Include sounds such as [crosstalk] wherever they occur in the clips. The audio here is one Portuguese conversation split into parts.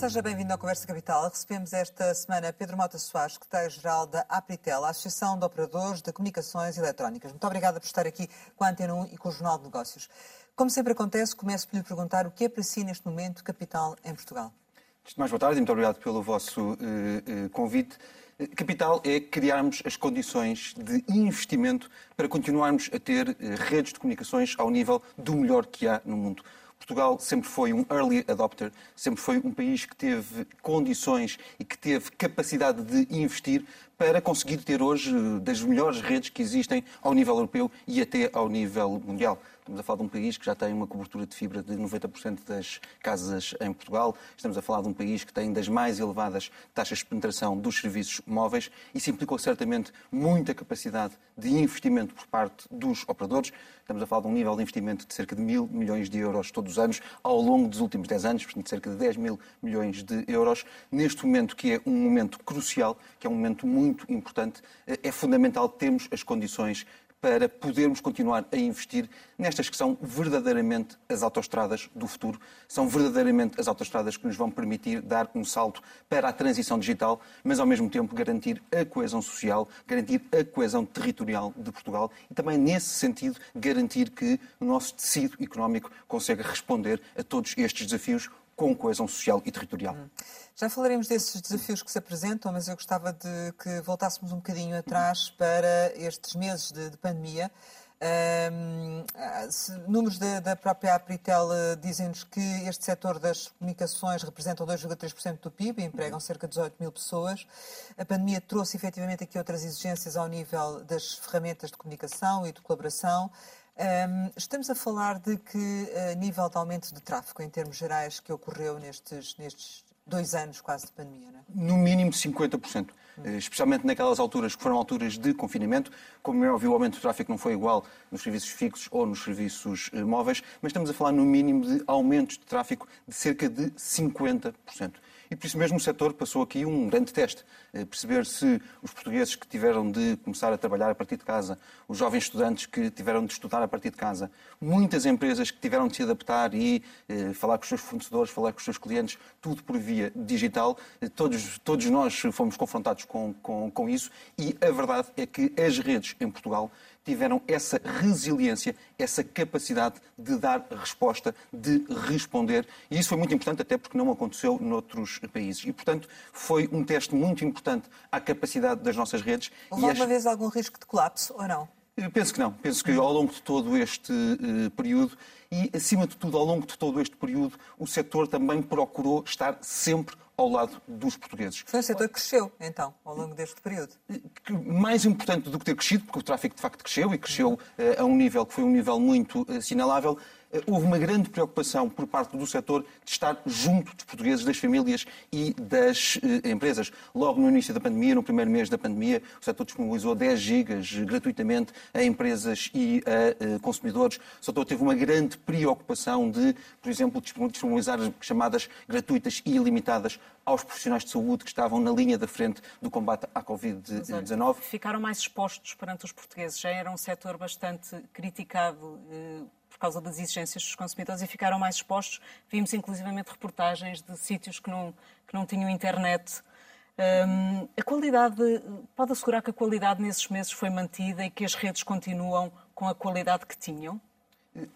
Seja bem-vindo à Conversa Capital. Recebemos esta semana Pedro Mota Soares, secretário-geral da Apritel, a Associação de Operadores de Comunicações Eletrónicas. Muito obrigada por estar aqui com a Antena 1 e com o Jornal de Negócios. Como sempre acontece, começo por lhe perguntar o que é para si, neste momento, capital em Portugal. Mais, boa tarde e muito obrigado pelo vosso uh, uh, convite. Capital é criarmos as condições de investimento para continuarmos a ter redes de comunicações ao nível do melhor que há no mundo. Portugal sempre foi um early adopter, sempre foi um país que teve condições e que teve capacidade de investir para conseguir ter hoje das melhores redes que existem ao nível europeu e até ao nível mundial. Estamos a falar de um país que já tem uma cobertura de fibra de 90% das casas em Portugal. Estamos a falar de um país que tem das mais elevadas taxas de penetração dos serviços móveis. Isso implicou certamente muita capacidade de investimento por parte dos operadores. Estamos a falar de um nível de investimento de cerca de mil milhões de euros todos os anos, ao longo dos últimos 10 anos, portanto, cerca de 10 mil milhões de euros. Neste momento, que é um momento crucial, que é um momento muito importante, é fundamental termos as condições para podermos continuar a investir nestas que são verdadeiramente as autoestradas do futuro, são verdadeiramente as autoestradas que nos vão permitir dar um salto para a transição digital, mas ao mesmo tempo garantir a coesão social, garantir a coesão territorial de Portugal e também nesse sentido garantir que o nosso tecido económico consegue responder a todos estes desafios com coesão social e territorial. Hum. Já falaremos desses desafios que se apresentam, mas eu gostava de que voltássemos um bocadinho atrás para estes meses de, de pandemia. Um, números da, própria Apritel uh, dizem-nos que este setor das comunicações representa 2,3% do PIB, empregam cerca de 18 mil pessoas. A pandemia trouxe efetivamente aqui outras exigências ao nível das ferramentas de comunicação e de colaboração. Um, estamos a falar de que uh, nível de aumento de tráfego, em termos gerais, que ocorreu nestes, nestes dois anos quase de pandemia, não é? No mínimo 50%. Hum. Especialmente naquelas alturas que foram alturas de confinamento. Como é óbvio, o aumento de tráfego não foi igual nos serviços fixos ou nos serviços uh, móveis, mas estamos a falar no mínimo de aumentos de tráfego de cerca de 50%. E por isso mesmo o setor passou aqui um grande teste. Eh, perceber se os portugueses que tiveram de começar a trabalhar a partir de casa, os jovens estudantes que tiveram de estudar a partir de casa, muitas empresas que tiveram de se adaptar e eh, falar com os seus fornecedores, falar com os seus clientes, tudo por via digital. Eh, todos, todos nós fomos confrontados com, com, com isso e a verdade é que as redes em Portugal tiveram essa resiliência, essa capacidade de dar resposta, de responder. E isso foi muito importante, até porque não aconteceu noutros países. E, portanto, foi um teste muito importante à capacidade das nossas redes. Houve alguma vez algum risco de colapso ou não? Penso que não. Penso que ao longo de todo este uh, período e, acima de tudo, ao longo de todo este período, o setor também procurou estar sempre ao lado dos portugueses. Foi um setor que cresceu, então, ao longo deste período. Mais importante do que ter crescido, porque o tráfego de facto cresceu e cresceu uh, a um nível que foi um nível muito assinalável, eh, houve uma grande preocupação por parte do setor de estar junto dos portugueses, das famílias e das eh, empresas. Logo no início da pandemia, no primeiro mês da pandemia, o setor disponibilizou 10 gigas gratuitamente a empresas e a eh, consumidores. O setor teve uma grande preocupação de, por exemplo, disponibilizar chamadas gratuitas e ilimitadas aos profissionais de saúde que estavam na linha da frente do combate à Covid-19. Ficaram mais expostos perante os portugueses. Já era um setor bastante criticado causa das exigências dos consumidores e ficaram mais expostos. Vimos inclusivamente reportagens de sítios que não, que não tinham internet. Um, a qualidade, pode assegurar que a qualidade nesses meses foi mantida e que as redes continuam com a qualidade que tinham?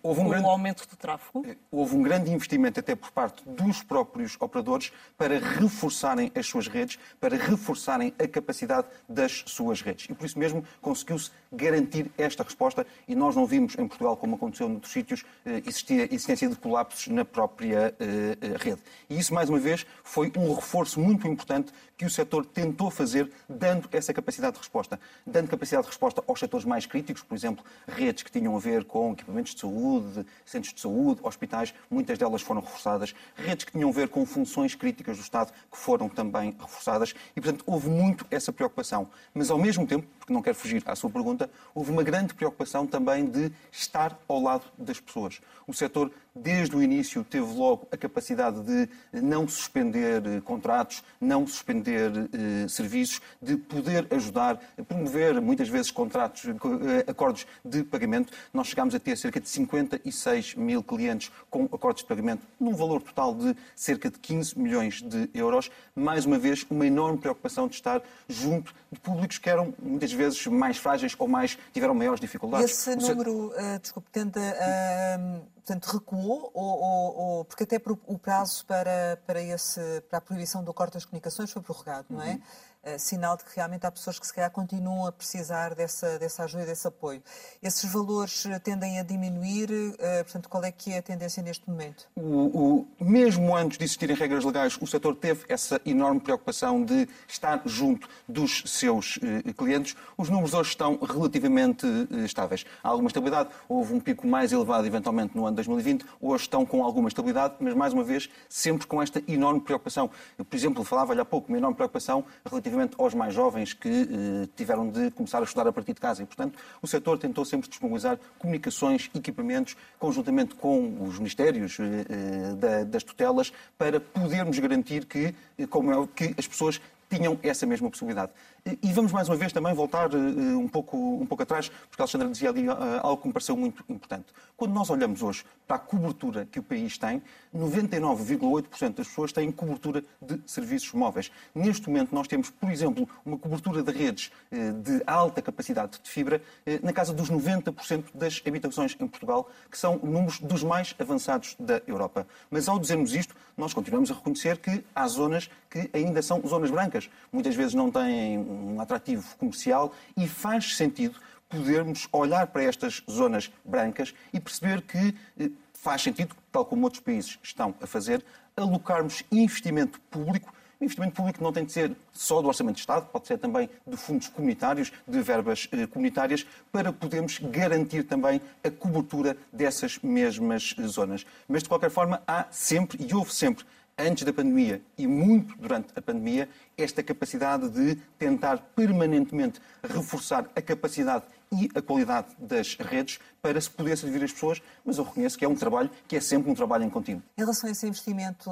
Houve um grande, aumento do tráfego? Eh, houve um grande investimento até por parte dos próprios operadores para reforçarem as suas redes, para reforçarem a capacidade das suas redes. E por isso mesmo conseguiu-se garantir esta resposta e nós não vimos em Portugal, como aconteceu noutros sítios, eh, existir existência de colapsos na própria eh, rede. E isso, mais uma vez, foi um reforço muito importante que o setor tentou fazer, dando essa capacidade de resposta. Dando capacidade de resposta aos setores mais críticos, por exemplo, redes que tinham a ver com equipamentos de saúde, centros de saúde, hospitais, muitas delas foram reforçadas, redes que tinham a ver com funções críticas do Estado, que foram também reforçadas, e, portanto, houve muito essa preocupação. Mas, ao mesmo tempo, porque não quero fugir à sua pergunta, houve uma grande preocupação também de estar ao lado das pessoas. O setor desde o início, teve logo a capacidade de não suspender eh, contratos, não suspender eh, serviços, de poder ajudar a promover, muitas vezes, contratos, eh, acordos de pagamento. Nós chegámos a ter cerca de 56 mil clientes com acordos de pagamento, num valor total de cerca de 15 milhões de euros. Mais uma vez, uma enorme preocupação de estar junto de públicos que eram, muitas vezes, mais frágeis ou mais tiveram maiores dificuldades. Esse número, uh, desculpe, tende a. Uh portanto, recuou, ou, ou, ou, porque até o prazo para, para, esse, para a proibição do corte das comunicações foi prorrogado, não é? Uhum. Uh, sinal de que realmente há pessoas que se calhar continuam a precisar dessa, dessa ajuda desse apoio. Esses valores eh, tendem a diminuir, uh, portanto, qual é que é a tendência neste momento? O, o, mesmo antes de existirem regras legais, o setor teve essa enorme preocupação de estar junto dos seus uh, clientes. Os números hoje estão relativamente estáveis. Há alguma estabilidade, houve um pico mais elevado eventualmente no ano 2020, hoje estão com alguma estabilidade, mas mais uma vez, sempre com esta enorme preocupação. Eu, por exemplo, falava-lhe há pouco, uma enorme preocupação relativamente aos mais jovens que eh, tiveram de começar a estudar a partir de casa e, portanto, o setor tentou sempre disponibilizar comunicações, equipamentos, conjuntamente com os ministérios eh, eh da, das tutelas, para podermos garantir que, como é, que as pessoas tinham essa mesma possibilidade. E vamos mais uma vez também voltar eh, um pouco, um pouco atrás, porque a Alexandra dizia ali eh, algo que me pareceu muito importante. Quando nós olhamos hoje para a cobertura que o país tem, 99,8% das pessoas têm cobertura de serviços móveis. Neste momento nós temos, por exemplo, uma cobertura de redes eh, de alta capacidade de fibra na casa dos 90% das habitações em Portugal, que são números dos mais avançados da Europa. Mas ao dizermos isto, nós continuamos a reconhecer que há zonas que ainda são zonas brancas. Muitas vezes não têm um atrativo comercial e faz sentido podermos olhar para estas zonas brancas e perceber que eh, faz sentido, tal como outros países estão a fazer, alocarmos investimento público. O investimento público não tem de ser só do Orçamento de Estado, pode ser também de fundos comunitários, de verbas eh, comunitárias, para podermos garantir também a cobertura dessas mesmas zonas. Mas, de qualquer forma, há sempre e houve sempre antes da pandemia e muito durante a pandemia, esta capacidade de tentar permanentemente reforçar a capacidade e a qualidade das redes para se poder servir as pessoas, mas eu reconheço que é um trabalho que é sempre um trabalho em contínuo. Em relação a esse investimento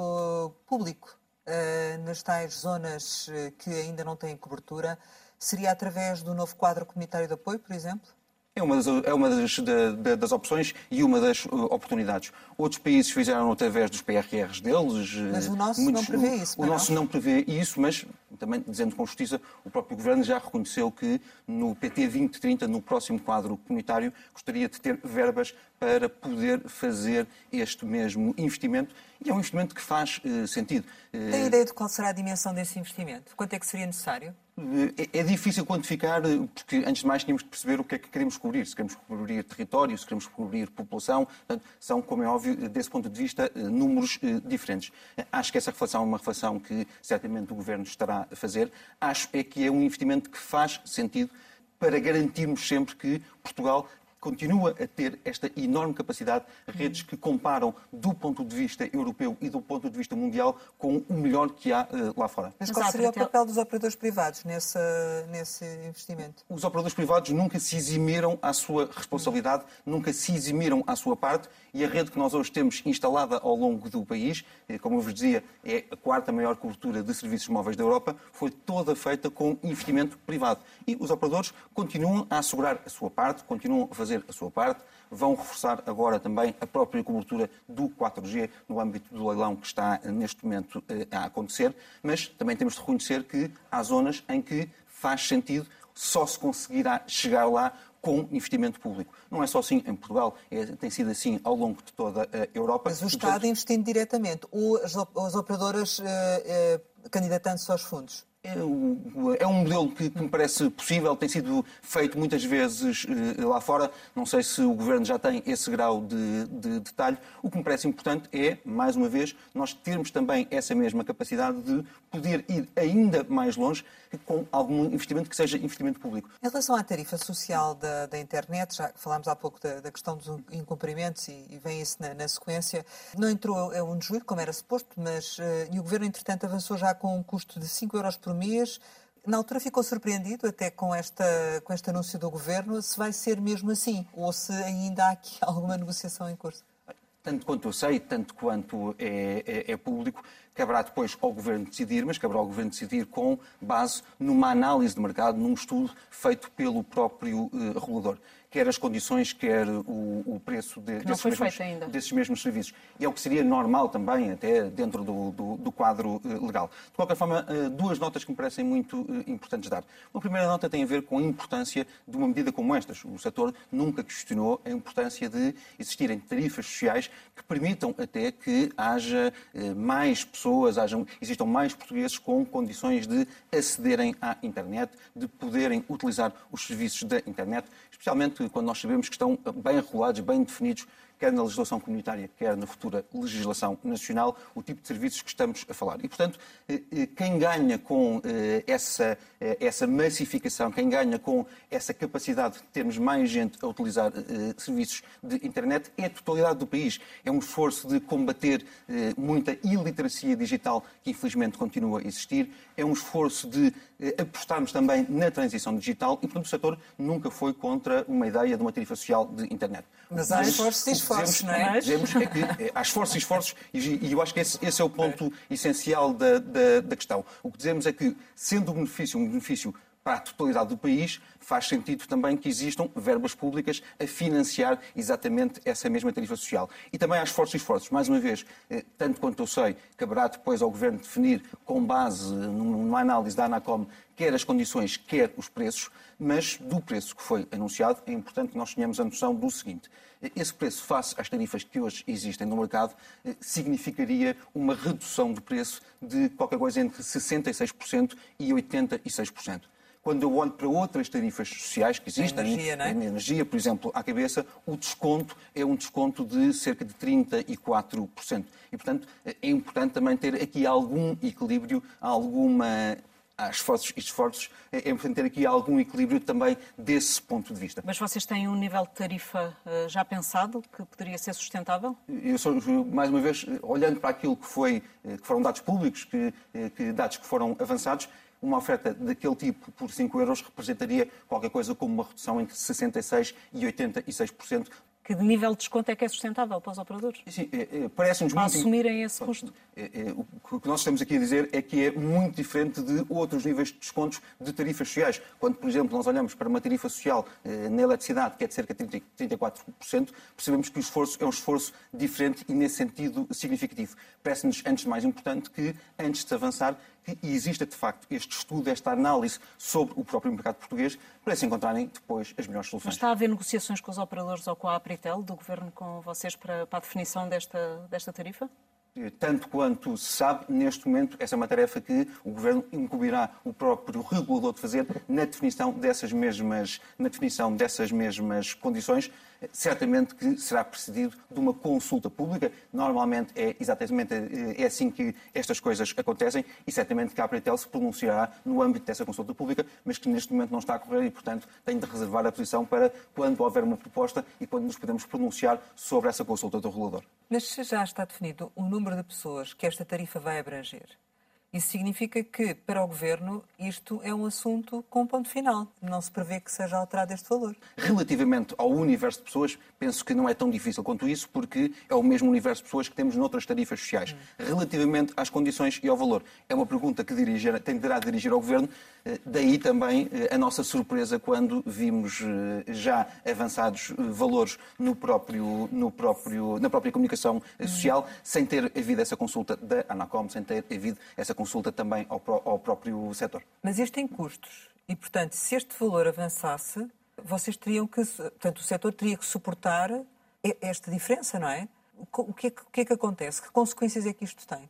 público eh, nas tais zonas eh, que ainda não têm cobertura, seria através do novo quadro comunitário de apoio, por exemplo? É uma, das, é uma das, da, das, opções e uma das uh, oportunidades. Outros países fizeram através dos PRRs deles. Uh, mas o nosso muitos, não prevê isso. O, o nosso não prevê isso, mas também dizendo com justiça, o próprio Governo já reconheceu que no PT 2030, no próximo quadro comunitário, gostaria de ter verbas para poder fazer este mesmo investimento. E é um investimento que faz uh, sentido. Tem ideia de qual será a dimensão desse investimento? Quanto é que seria necessário? É, é difícil quantificar, porque antes de mais tínhamos de perceber o que é que queremos cobrir. Se queremos cobrir território, se queremos cobrir população. Portanto, são, como é óbvio, desse ponto de vista, eh, números eh, diferentes. Acho que essa reflexão é uma reflexão que certamente o Governo estará a fazer. Acho é que é um investimento que faz sentido para garantirmos sempre que Portugal continua a ter esta enorme capacidade, redes que comparam do ponto de vista europeu e do ponto de vista mundial com o melhor que há uh, lá fora. Mas qual seria o papel dos operadores privados nesse, nesse investimento? Os operadores privados nunca se eximiram à sua responsabilidade, nunca se eximiram à sua parte e a rede que nós hoje temos instalada ao longo do país, eh, como eu vos dizia, é a quarta maior cobertura de serviços móveis da Europa, foi toda feita com investimento privado. E os operadores continuam a assegurar a sua parte, continuam a fazer fazer a sua parte, vão reforçar agora também a própria cobertura do 4G no âmbito do leilão que está neste momento eh, a acontecer, mas também temos de reconhecer que há zonas em que faz sentido, só se conseguirá chegar lá com investimento público. Não é só assim em Portugal, é, tem sido assim ao longo de toda a Europa. Mas o Estado portanto... investindo diretamente, ou as, as operadoras uh, candidatando-se aos fundos? É, é um modelo que, me parece possível, tem sido feito muitas vezes eh, lá fora. Não sei se o Governo já tem esse grau de, de, detalhe. O que me parece importante é, mais uma vez, nós termos também essa mesma capacidade de poder ir ainda mais longe com algum investimento que seja investimento público. Em relação à tarifa social da, da internet, já falámos há pouco da, da questão dos incumprimentos e, e vem isso na, na, sequência, não entrou a 1 de julho, como era suposto, mas uh, e o Governo, entretanto, avançou já com um custo de 5 euros por mês. Na altura ficou surpreendido até com, esta, com este anúncio do Governo, se vai ser mesmo assim ou se ainda há aqui [laughs] alguma negociação em curso. tanto quanto eu sei, tanto quanto é, é, é público, caberá depois ao Governo decidir, mas caberá ao Governo decidir com base numa análise de mercado, num estudo feito pelo próprio uh, regulador quer as condições, quer o, o preço de, desses, mesmos, desses, mesmos, serviços. E é o que seria normal também, até dentro do, do, do quadro uh, legal. De qualquer forma, uh, duas notas que me parecem muito uh, importantes dar. Uma primeira nota tem a ver com a importância de uma medida como estas. O setor nunca questionou a importância de existirem tarifas sociais que permitam até que haja mais pessoas, hajam, existam mais portugueses com condições de acederem à internet, de poderem utilizar os serviços da internet, especialmente quando nós sabemos que estão bem regulados, bem definidos quer na legislação comunitária, quer na futura legislação nacional, o tipo de serviços que estamos a falar. E, portanto, eh, eh, quem ganha com eh, essa, essa massificação, quem ganha com essa capacidade de termos mais gente a utilizar serviços de internet é a totalidade do país. É um esforço de combater muita iliteracia digital que, infelizmente, continua a existir. É um esforço de apostarmos também na transição digital e, portanto, o setor nunca foi contra uma ideia de uma tarifa social de internet. Mas há esforços e esforços, não é? Dizemos é que é, há esforços e esforços e, eu acho que esse, esse é o ponto é. essencial da, da, da questão. O que dizemos é que, sendo o benefício um benefício para a totalidade do país, faz sentido também que existam verbas públicas a financiar exatamente essa mesma tarifa social. E também há esforços e esforços. Mais uma vez, eh, tanto quanto eu sei, caberá depois ao Governo definir, com base numa análise da ANACOM, quer as condições, quer os preços, mas do preço que foi anunciado, é importante que nós tenhamos a noção do seguinte. Esse preço, face às tarifas que hoje existem no mercado, eh, significaria uma redução de preço de qualquer coisa entre 66% e 86%. Quando eu olho para outras tarifas sociais que existem, energia, é? energia, por exemplo, à cabeça, o desconto é um desconto de cerca de 34%. E, portanto, é importante também ter aqui algum equilíbrio, alguma há esforços e esforços, é, é importante ter aqui algum equilíbrio também desse ponto de vista. Mas vocês têm um nível de tarifa eh, já pensado que poderia ser sustentável? Eu sou, mais uma vez, olhando para aquilo que, foi, eh, que foram dados públicos, que, eh, que dados que foram avançados, uma oferta daquele tipo por 5 euros representaria qualquer coisa como uma redução entre 66% e 86% que nível de desconto é que é sustentável para os operadores? Sim, é, é, parece-nos muito... assumirem esse custo. É, é, o que nós estamos aqui a dizer é que é muito diferente de outros níveis de descontos de tarifas sociais. Quando, por exemplo, nós olhamos para uma tarifa social eh, na eletricidade, que é de cerca de 30, 34%, percebemos que o esforço é um esforço diferente e, nesse sentido, significativo. Parece-nos, antes de mais importante, que, antes de avançar, que exista de facto este estudo, esta análise sobre o próprio mercado português, para se encontrarem depois as melhores soluções. Mas está a haver negociações com os operadores ou com a Apritel, do Governo com vocês, para, para a definição desta, desta tarifa? Tanto quanto se sabe, neste momento, essa é uma tarefa que o Governo incumbirá o próprio regulador de fazer na definição dessas mesmas, na definição dessas mesmas condições. Certamente que será precedido de uma consulta pública. Normalmente é exatamente é assim que estas coisas acontecem e certamente que a Apretel se pronunciará no âmbito dessa consulta pública, mas que neste momento não está a correr e, portanto, tem de reservar a posição para quando houver uma proposta e quando nos podemos pronunciar sobre essa consulta do regulador. Mas se já está definido o número de pessoas que esta tarifa vai abranger, isso significa que, para o Governo, isto é um assunto com ponto final. Não se prevê que seja alterado este valor. Relativamente ao universo de pessoas, penso que não é tão difícil quanto isso, porque é o mesmo universo de pessoas que temos noutras tarifas sociais. Hum. Relativamente às condições e ao valor, é uma pergunta que dirigir, tenderá a dirigir ao Governo. Eh, daí também eh, a nossa surpresa quando vimos eh, já avançados valores no próprio, no próprio, na própria comunicação social, hum. sem ter havido essa consulta da Anacom, sem ter havido essa consulta consulta também ao, ao próprio setor. Mas isto tem custos e, portanto, se este valor avançasse, vocês teriam que, portanto, o setor teria que suportar esta diferença, não é? O que é que, o que, é que acontece? Que consequências é que isto tem?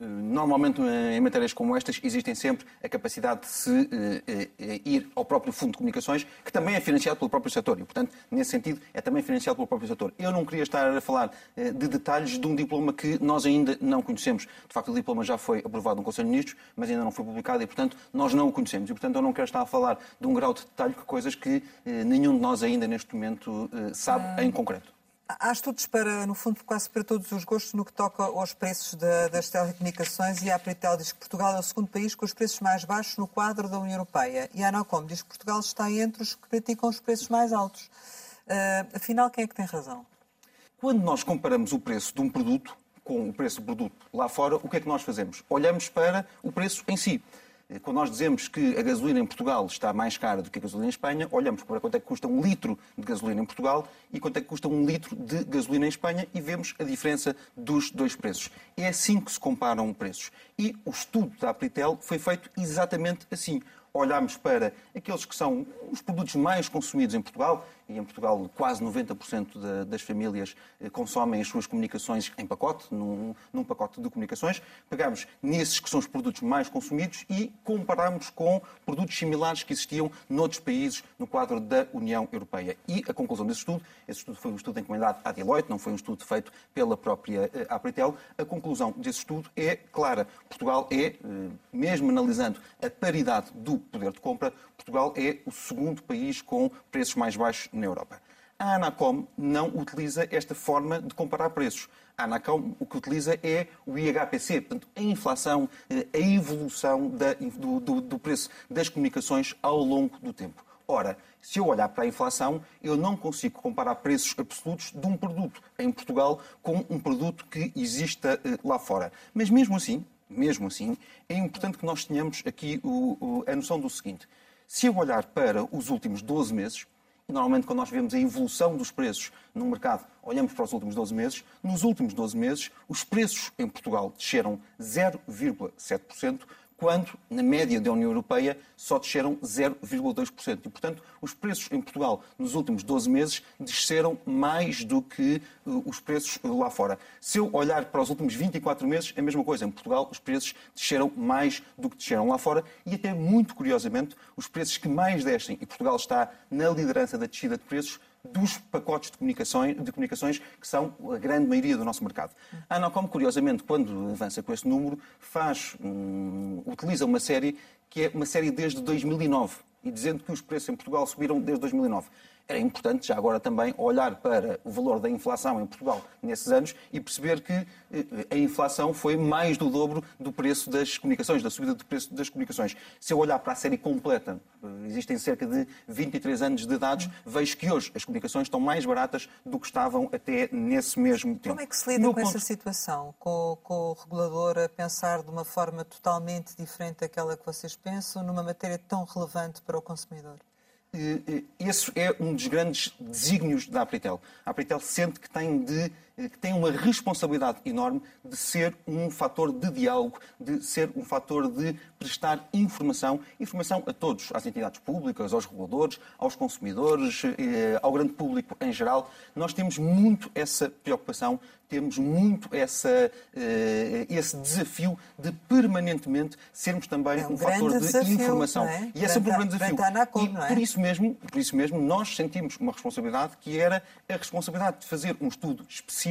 Normalmente, em matérias como estas, existem sempre a capacidade de se eh, eh, ir ao próprio Fundo de Comunicações, que também é financiado pelo próprio setor. E, portanto, nesse sentido, é também financiado pelo próprio setor. Eu não queria estar a falar eh, de detalhes de um diploma que nós ainda não conhecemos. De facto, o diploma já foi aprovado no Conselho de Ministros, mas ainda não foi publicado e, portanto, nós não o conhecemos. E, portanto, eu não quero estar a falar de um grau de detalhe que coisas que nenhum de nós ainda, neste momento, sabe em concreto. Há estudos para, no fundo, quase para todos os gostos no que toca aos preços de, das telecomunicações e a Apritel diz que Portugal é o segundo país com os preços mais baixos no quadro da União Europeia e a Anocom diz que Portugal está entre os que praticam os preços mais altos. Uh, afinal, quem é que tem razão? Quando nós comparamos o preço de um produto com o preço do produto lá fora, o que é que nós fazemos? Olhamos para o preço em si. Quando nós dizemos que a gasolina em Portugal está mais cara do que a gasolina em Espanha, olhamos para quanto é que custa um litro de gasolina em Portugal e quanto é que custa um litro de gasolina em Espanha e vemos a diferença dos dois preços. É assim que se comparam preços. E o estudo da Apritel foi feito exatamente assim olharmos para aqueles que são os produtos mais consumidos em Portugal, e em Portugal quase 90% das famílias eh, consomem as suas comunicações em pacote, num, num, pacote de comunicações, pegamos nesses que são os produtos mais consumidos e comparamos com produtos similares que existiam noutros países no quadro da União Europeia. E a conclusão desse estudo, esse estudo foi um estudo encomendado à Deloitte, não foi um estudo feito pela própria eh, Apritel, a conclusão desse estudo é clara. Portugal é, eh, mesmo analisando a paridade do poder de compra, Portugal é o segundo país com preços mais baixos na Europa. A Anacom não utiliza esta forma de comparar preços. A Anacom o que utiliza é o IHPC, portanto, a inflação, eh, a evolução da, do, do, do preço das comunicações ao longo do tempo. Ora, se eu olhar para a inflação, eu não consigo comparar preços absolutos de um produto em Portugal com um produto que exista eh, lá fora. Mas mesmo assim, mesmo assim, é importante que nós tenhamos aqui o, o, a noção do seguinte. Se eu olhar para os últimos 12 meses, e normalmente quando nós vemos a evolução dos preços no mercado, olhamos para os últimos 12 meses, nos últimos 12 meses os preços em Portugal desceram 0,7%, quando, na média da União Europeia, só desceram 0,2%. E, portanto, os preços em Portugal nos últimos 12 meses desceram mais do que uh, os preços lá fora. Se eu olhar para os últimos 24 meses, é a mesma coisa. Em Portugal, os preços desceram mais do que desceram lá fora e, até muito curiosamente, os preços que mais descem, e Portugal está na liderança da descida de preços, dos pacotes de comunicações, de comunicações que são a grande maioria do nosso mercado. A Anacom, curiosamente, quando avança com esse número, faz, hum, utiliza uma série que é uma série desde 2009 e dizendo que os preços em Portugal subiram desde 2009 era importante já agora também olhar para o valor da inflação em Portugal nesses anos e perceber que eh, a inflação foi mais do dobro do preço das comunicações, da subida do preço das comunicações. Se eu olhar para a série completa, eh, existem cerca de 23 anos de dados, vejo que hoje as comunicações estão mais baratas do que estavam até nesse mesmo tempo. Como é que se lida com ponto... essa situação? Com, com o regulador a pensar de uma forma totalmente diferente daquela que vocês pensam numa matéria tão relevante para o consumidor? Esse é um dos grandes desígnios da Apritel. A Apritel sente que tem, de, que tem uma responsabilidade enorme de ser um fator de diálogo, de ser um fator de prestar informação, informação a todos, às entidades públicas, aos reguladores, aos consumidores, eh, ao grande público em geral. Nós temos muito essa preocupação temos muito essa, uh, esse desafio de permanentemente sermos também é um, um fator de desafio, informação. É? E é sempre um grande desafio. Anacom, e é? por isso mesmo, por isso mesmo, nós sentimos uma responsabilidade que era a responsabilidade de fazer um estudo específico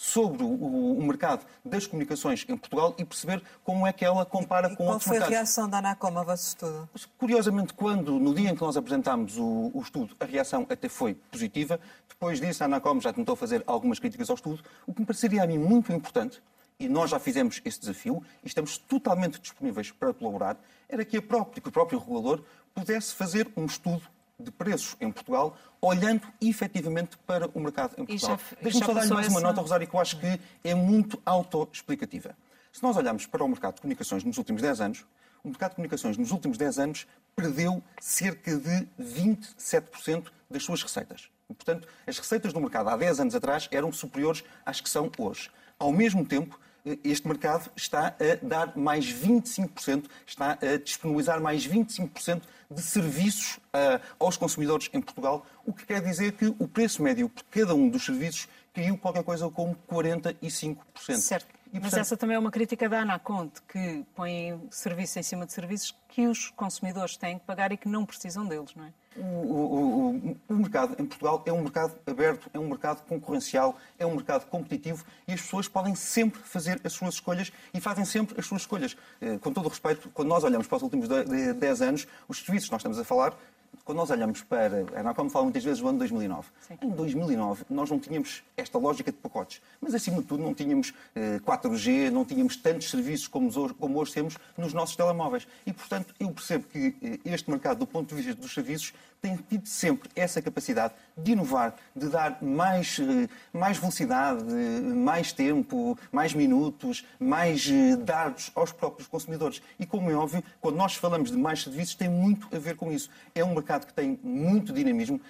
sobre o, o, mercado das comunicações em Portugal e perceber como é que ela compara e com outros mercados. Qual foi a reação da Anacom ao vosso estudo? Curiosamente, quando, no dia em que nós apresentámos o, o, estudo, a reação até foi positiva. Depois disso, a Anacom já tentou fazer algumas críticas ao estudo, o que me pareceria a mim muito importante, e nós já fizemos esse desafio e estamos totalmente disponíveis para colaborar, era que, a própria, que o próprio regulador pudesse fazer um estudo de preços em Portugal, olhando efetivamente para o mercado em Portugal. Deixe-me só dar mais essa... uma nota, Rosário, que eu acho que é muito autoexplicativa. Se nós olharmos para o mercado de comunicações nos últimos 10 anos, o mercado de comunicações nos últimos 10 anos perdeu cerca de 27% das suas receitas. E, portanto, as receitas do mercado há 10 anos atrás eram superiores às que são hoje. Ao mesmo tempo, este mercado está a dar mais 25%, está a disponibilizar mais 25% de serviços uh, aos consumidores em Portugal, o que quer dizer que o preço médio por cada um dos serviços caiu qualquer coisa como 45%. Certo. E, portanto... Mas essa também é uma crítica da Anaconte, que põe serviços em cima de serviços que os consumidores têm que pagar e que não precisam deles, não é? O, o, o, mercado em Portugal é um mercado aberto, é um mercado concorrencial, é um mercado competitivo e as pessoas podem sempre fazer as suas escolhas e fazem sempre as suas escolhas. Eh, com todo o respeito, quando nós olhamos para os últimos 10 anos, os serviços que nós estamos a falar quando nós olhamos para. A Anacom fala muitas vezes do ano 2009. Sim. Em 2009, nós não tínhamos esta lógica de pacotes. Mas, acima de tudo, não tínhamos eh, 4G, não tínhamos tantos serviços como hoje, como hoje temos nos nossos telemóveis. E, portanto, eu percebo que eh, este mercado, do ponto de vista dos serviços, tem tido sempre essa capacidade de inovar, de dar mais, eh, mais velocidade, mais tempo, mais minutos, mais eh, dados aos próprios consumidores. E, como é óbvio, quando nós falamos de mais serviços, tem muito a ver com isso. É um mercado que tem muito dinamismo.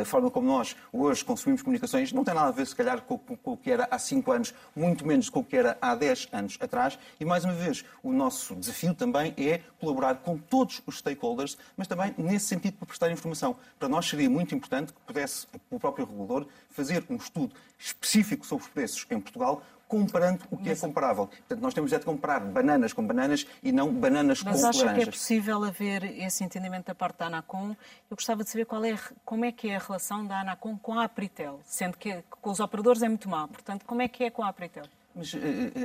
A forma como nós hoje consumimos comunicações não tem nada a ver, se calhar, com, com o que era há 5 anos, muito menos com o que era há 10 anos atrás. E, mais uma vez, o nosso desafio também é colaborar com todos os stakeholders, mas também nesse sentido para prestar informação. Para nós seria muito importante que pudesse o próprio regulador fazer um estudo específico sobre os preços em Portugal, comparando o que é comparável. Portanto, nós temos é de comparar bananas com bananas e não bananas Mas com acha laranjas. que é possível haver esse entendimento da parte da Anacom? Eu gostava de saber qual é, como é que é a relação da Anacom com a Apritel, sendo que com os operadores é muito má. Portanto, como é que é com a Apritel? Mas uh,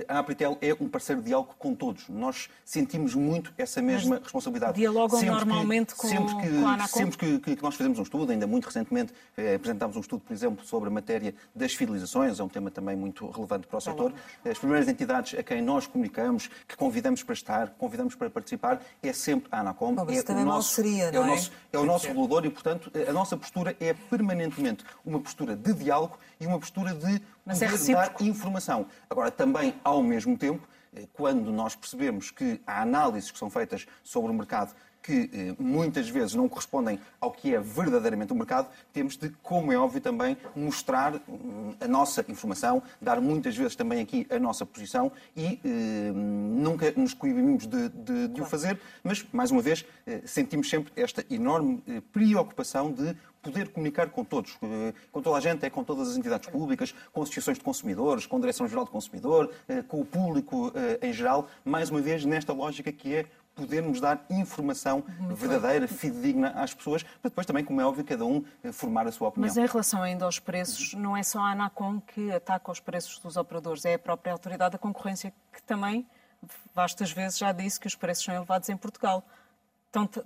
a Apritel é um parceiro de diálogo com todos. Nós sentimos muito essa mesma Mas responsabilidade. Dialogam sempre normalmente que, com, sempre que, com a Anacom? Sempre que, que, que, nós fazemos um estudo, ainda muito recentemente eh, apresentámos um estudo, por exemplo, sobre a matéria das fidelizações, é um tema também muito relevante para o setor. As primeiras entidades a quem nós comunicamos, que convidamos para estar, que convidamos para participar, é sempre a Anacom. Bom, mas é também o mal nosso, seria, é não o é? nosso, é o nosso regulador e, portanto, a nossa postura é permanentemente uma postura de diálogo e uma postura de Mas é poder dar recíproco. informação. Agora, também, ao mesmo tempo, eh, quando nós percebemos que há análises que são feitas sobre o mercado que eh, muitas vezes não correspondem ao que é verdadeiramente o mercado, temos de, como é óbvio, também mostrar hum, a nossa informação, dar muitas vezes também aqui a nossa posição e eh, nunca nos coibimos de, de- de o fazer, mas, mais uma vez, eh, sentimos sempre esta enorme preocupação de poder comunicar com todos, eh, com toda a gente, é com todas as entidades públicas, com associações de consumidores, com a Direção-Geral do Consumidor, eh, com o público eh, em geral, mais uma vez nesta lógica que é podermos dar informação verdadeira, fidedigna às pessoas, para depois também, como é óbvio, cada um formar a sua opinião. Mas em relação ainda aos preços, não é só a Anacom que ataca os preços dos operadores, é a própria Autoridade da Concorrência que também, vastas vezes, já disse que os preços são elevados em Portugal.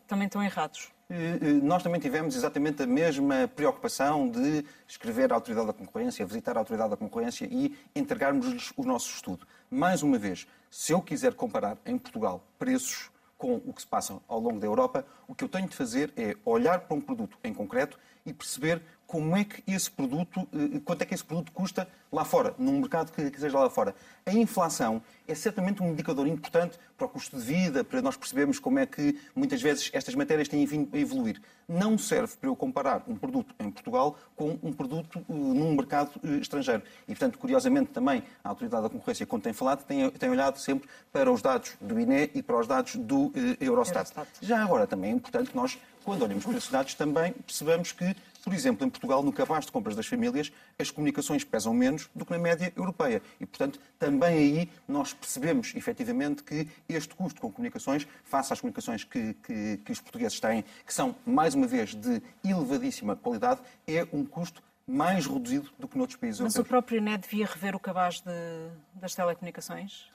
Também estão errados. Eh, eh, Nós também tivemos exatamente a mesma preocupação de escrever à Autoridade da Concorrência, visitar a Autoridade da Concorrência e entregarmos-lhes o nosso estudo. Mais uma vez, se eu quiser comparar em Portugal preços com o que se passa ao longo da Europa, o que eu tenho de fazer é olhar para um produto em concreto e perceber como é que esse produto, eh, quanto é que esse produto custa lá fora, num mercado que, seja lá fora. A inflação é certamente um indicador importante para o custo de vida, para nós percebermos como é que muitas vezes estas matérias têm vindo a evoluir. Não serve para eu comparar um produto em Portugal com um produto eh, num mercado eh, estrangeiro. E, portanto, curiosamente também a Autoridade da Concorrência, quando tem falado, tem, tem olhado sempre para os dados do INE e para os dados do Eurostat. Eurostat. Já agora também é importante que nós, quando olhamos para esses dados, também percebamos que, por exemplo, em Portugal, no cabaz de compras das famílias, as comunicações pesam menos do que na média europeia. E, portanto, também aí nós percebemos, efetivamente, que este custo com comunicações, face às comunicações que, que- que os portugueses têm, que são, mais uma vez, de elevadíssima qualidade, é um custo mais reduzido do que noutros países Mas o europeus. próprio INE devia rever o cabaz de- das telecomunicações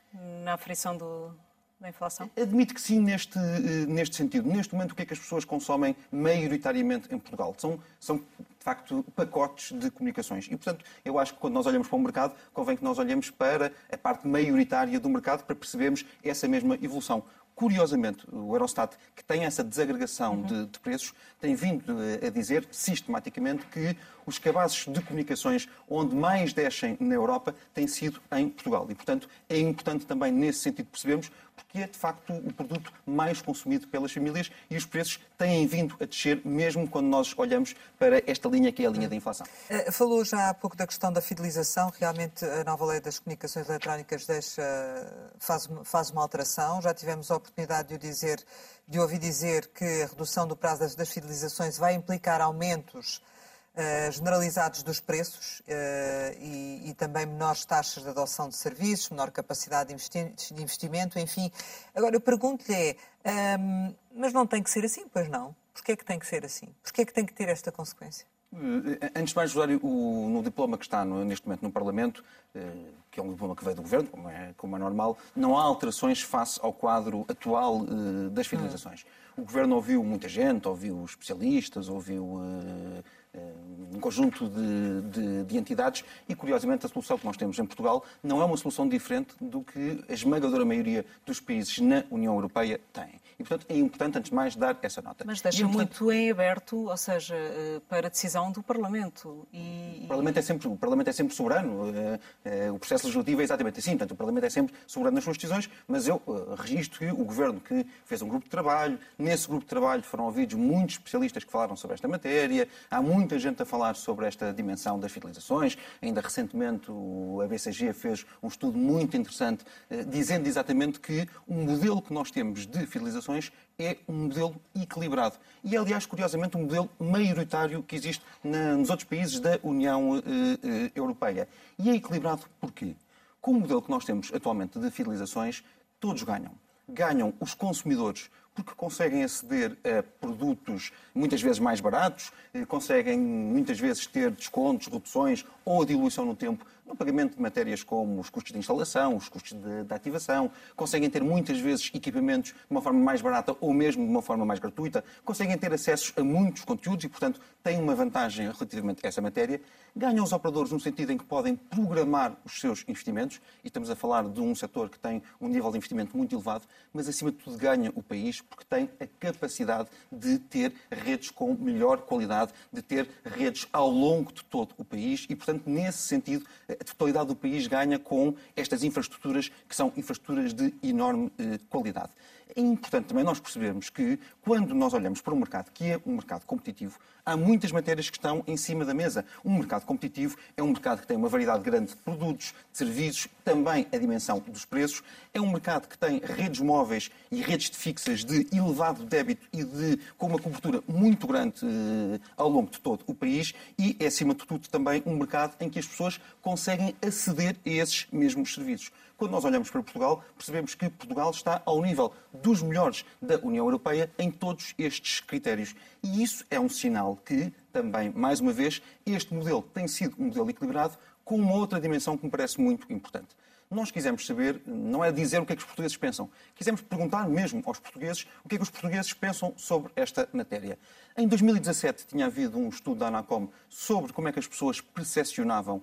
na aferição do- da inflação? Admito que sim, neste, eh, neste sentido. Neste momento, o que é que as pessoas consomem maioritariamente em Portugal? São, são, de facto, pacotes de comunicações. E, portanto, eu acho que quando nós olhamos para o mercado, convém que nós olhemos para a parte maioritária do mercado para percebermos essa mesma evolução. Curiosamente, o Eurostat, que tem essa desagregação de, de preços, tem vindo eh, a dizer sistematicamente que os cabazes de comunicações onde mais descem na Europa têm sido em Portugal. E, portanto, é importante também, nesse sentido, percebermos porque é, de facto, o produto mais consumido pelas famílias e os preços têm vindo a descer, mesmo quando nós olhamos para esta linha que é a linha da inflação. Eh, Falou já há pouco da questão da fidelização. Realmente, a nova lei das comunicações eletrónicas deixa, faz, faz uma alteração. Já tivemos a oportunidade de, o dizer, de ouvir dizer que a redução do prazo das, das fidelizações vai implicar aumentos eh, generalizados dos preços eh, e, e também menores taxas de adoção de serviços, menor capacidade de, investi- de investimento, enfim. Agora, eu pergunto-lhe é, ehm, mas não tem que ser assim, pois não? Porquê é que tem que ser assim? Porquê é que tem que ter esta consequência? Eh, Antes de mais, José, o- no diploma que está no- neste momento no Parlamento, que é um diploma que veio do Governo, como é, como é normal, não há alterações face ao quadro atual das fidelizações. O Governo ouviu muita gente, ouviu especialistas, ouviu um conjunto de, de, de, entidades e, curiosamente, a solução que nós temos em Portugal não é uma solução diferente do que a esmagadora maioria dos países na União Europeia têm. E, portanto, é importante, antes de mais, dar essa nota. Mas deixa e, muito em aberto, ou seja, eh, para a decisão do Parlamento. E... O, Parlamento é sempre, o Parlamento é sempre soberano. Eh, eh, o processo legislativo é exatamente assim. Portanto, o Parlamento é sempre soberano nas suas decisões, mas eu registro que o Governo que fez um grupo de trabalho, nesse grupo de trabalho foram ouvidos muitos especialistas que falaram sobre esta matéria, há muita gente a falar sobre esta dimensão das fidelizações. Ainda recentemente o ABCG fez um estudo muito interessante dizendo exatamente que o modelo que nós temos de fidelizações é um modelo equilibrado. E, aliás, curiosamente, um modelo maioritário que existe na, nos outros países da União eh, eh, Europeia. E é equilibrado porquê? Com o modelo que nós temos atualmente de fidelizações, todos ganham. Ganham os consumidores porque conseguem aceder a produtos muitas vezes mais baratos, eh, conseguem muitas vezes ter descontos, reduções ou a diluição no tempo no pagamento de matérias como os custos de instalação, os custos de, de, ativação, conseguem ter muitas vezes equipamentos de uma forma mais barata ou mesmo de uma forma mais gratuita, conseguem ter acesso a muitos conteúdos e, portanto, têm uma vantagem relativamente a essa matéria. Ganham os operadores no sentido em que podem programar os seus investimentos, e estamos a falar de um setor que tem um nível de investimento muito elevado, mas acima de tudo ganha o país porque tem a capacidade de ter redes com melhor qualidade, de ter redes ao longo de todo o país e, portanto, nesse sentido, a totalidade do país ganha com estas infraestruturas que são infraestruturas de enorme eh, qualidade. É importante também nós percebermos que, quando nós olhamos para um mercado que é um mercado competitivo, há muitas matérias que estão em cima da mesa. Um mercado competitivo é um mercado que tem uma variedade grande de produtos, de serviços, também a dimensão dos preços. É um mercado que tem redes móveis e redes de fixas de elevado débito e de, com uma cobertura muito grande eh, ao longo de todo o país. E é, acima de tudo, também um mercado em que as pessoas conseguem aceder a esses mesmos serviços. Quando nós olhamos para Portugal, percebemos que Portugal está ao nível dos melhores da União Europeia em todos estes critérios. E isso é um sinal que, também, mais uma vez, este modelo tem sido um modelo equilibrado com uma outra dimensão que me parece muito importante. Nós quisemos saber, não é dizer o que é que os portugueses pensam, quisemos perguntar mesmo aos portugueses o que é que os portugueses pensam sobre esta matéria. Em 2017 tinha havido um estudo da Anacom sobre como é que as pessoas percepcionavam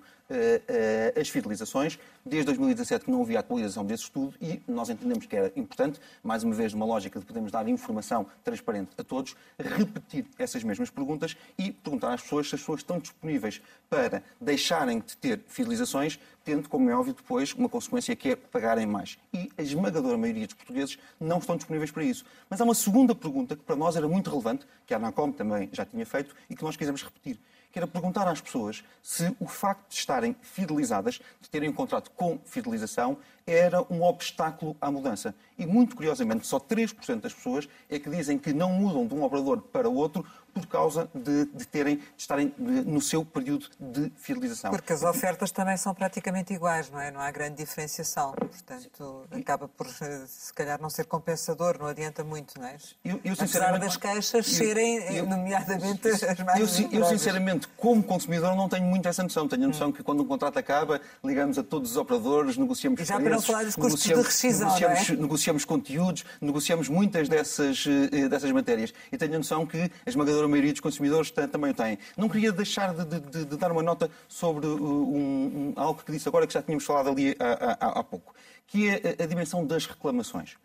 as fidelizações. Desde 2017 que não havia atualização desse estudo e nós entendemos que era importante, mais uma vez numa lógica de podermos dar informação transparente a todos, repetir essas mesmas perguntas e perguntar às pessoas se as pessoas estão disponíveis para deixarem de ter fidelizações, tendo, como é óbvio, depois uma consequência que é pagarem mais. E a esmagadora maioria dos portugueses não estão disponíveis para isso. Mas há uma segunda pergunta que para nós era muito relevante, que a Anacom também já tinha feito e que nós quisemos repetir, que era perguntar às pessoas se o facto de estarem fidelizadas, de terem um contrato com fidelização, era um obstáculo à mudança. E, muito curiosamente, só 3% das pessoas é que dizem que não mudam de um operador para outro por causa de, de terem, de estarem no seu período de fidelização. Porque as ofertas também são praticamente iguais, não é? Não há grande diferenciação. Portanto, acaba por, se calhar, não ser compensador, não adianta muito, não é? Eu, eu Apesar das queixas serem, eu, nomeadamente, as mais eu, eu, sinceramente, como consumidor, não tenho muito essa noção. Tenho a noção hum. que quando um contrato acaba, ligamos a todos os operadores, negociamos Já preços, para não falar dos custos de rescisão, negociamos, é? negociamos conteúdos, negociamos muitas dessas, eh, dessas matérias. E tenho a noção que a esmagadora esmagadora maioria dos consumidores também o têm. Não queria deixar de, de, de dar uma nota sobre uh, um, um, algo que disse agora, que já tínhamos falado ali há, há, há pouco, que é a, a dimensão das reclamações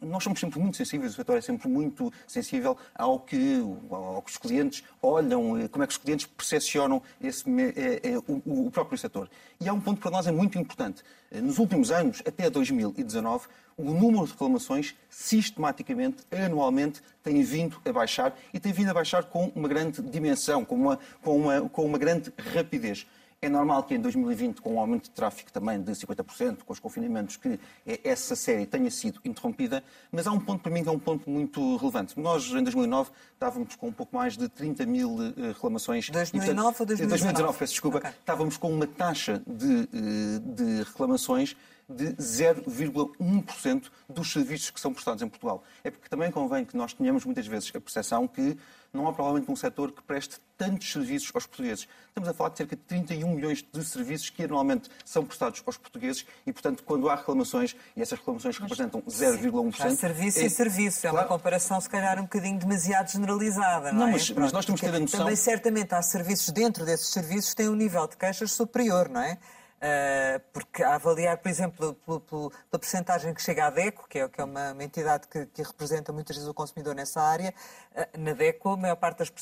nós somos sempre muito sensíveis, o setor é sempre muito sensível ao que, ao que os clientes olham, como é que os clientes percepcionam esse, é, é, o, o, próprio setor. E há um ponto para nós é muito importante. Nos últimos anos, até 2019, o número de reclamações, sistematicamente, anualmente, tem vindo a baixar e tem vindo a baixar com uma grande dimensão, com uma, com uma, com uma grande rapidez. É normal que em 2020, com o um aumento de tráfego também de 50%, com os confinamentos, que essa série tenha sido interrompida, mas há um ponto para mim que é um ponto muito relevante. Nós, em 2009, estávamos com um pouco mais de 30 mil eh, reclamações. 2009 ou 2019? 2019, peço desculpa. Okay. Estávamos com uma taxa de, eh, de reclamações de 0,1% dos serviços que são prestados em Portugal. É porque também convém que nós tenhamos muitas vezes a percepção que não há provavelmente um setor que preste tantos serviços aos portugueses. Estamos a falar de cerca de 31 milhões de serviços que anualmente são prestados aos portugueses e, portanto, quando há reclamações, e essas reclamações representam 0,1%... Há serviço é, e serviço. É claro, uma comparação, se calhar, um bocadinho demasiado generalizada, não, não é? Mas, mas nós temos que ter a noção... Também, certamente, há serviços dentro desses serviços que têm um nível de queixas superior, não é? Uh, porque a avaliar, por exemplo, pela, pela, pela percentagem que chega à DECO, que é, que é uma, uma, entidade que, que, representa muitas vezes o consumidor nessa área, uh, na DECO a maior parte das,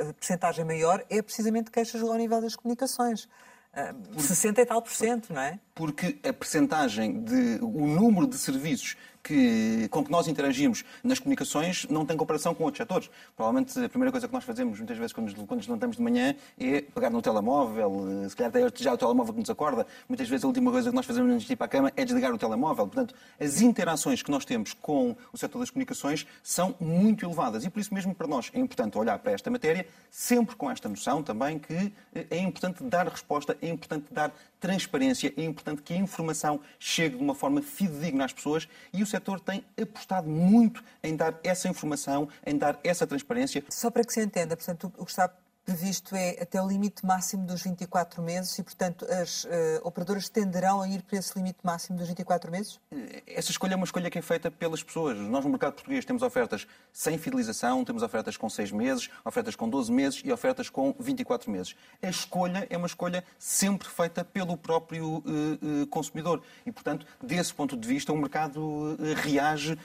a percentagem maior é precisamente queixas ao nível das comunicações. Uh, 60 e tal por cento, não é? Porque a percentagem de o número de serviços que, com que nós interagimos nas comunicações não tem comparação com outros setores. Provavelmente a primeira coisa que nós fazemos muitas vezes quando nos, quando nos levantamos de manhã é pegar no telemóvel, eh, se calhar até já o telemóvel que nos acorda. Muitas vezes a última coisa que nós fazemos antes de ir para a cama é desligar o telemóvel. Portanto, as interações que nós temos com o setor das comunicações são muito elevadas e por isso mesmo para nós é importante olhar para esta matéria sempre com esta noção também que eh, é importante dar resposta, é importante dar transparência, é importante que a informação chegue de uma forma fidedigna às pessoas e o setor tem apostado muito em dar essa informação, em dar essa transparência. Só para que se entenda, portanto, o que está previsto é até o limite máximo dos 24 meses e, portanto, as uh, operadoras tenderão a ir para esse limite máximo dos 24 meses? Essa escolha é uma escolha que é feita pelas pessoas. Nós, no mercado português, temos ofertas sem fidelização, temos ofertas com 6 meses, ofertas com 12 meses e ofertas com 24 meses. A escolha é uma escolha sempre feita pelo próprio uh, uh, consumidor e, portanto, desse ponto de vista, o mercado reage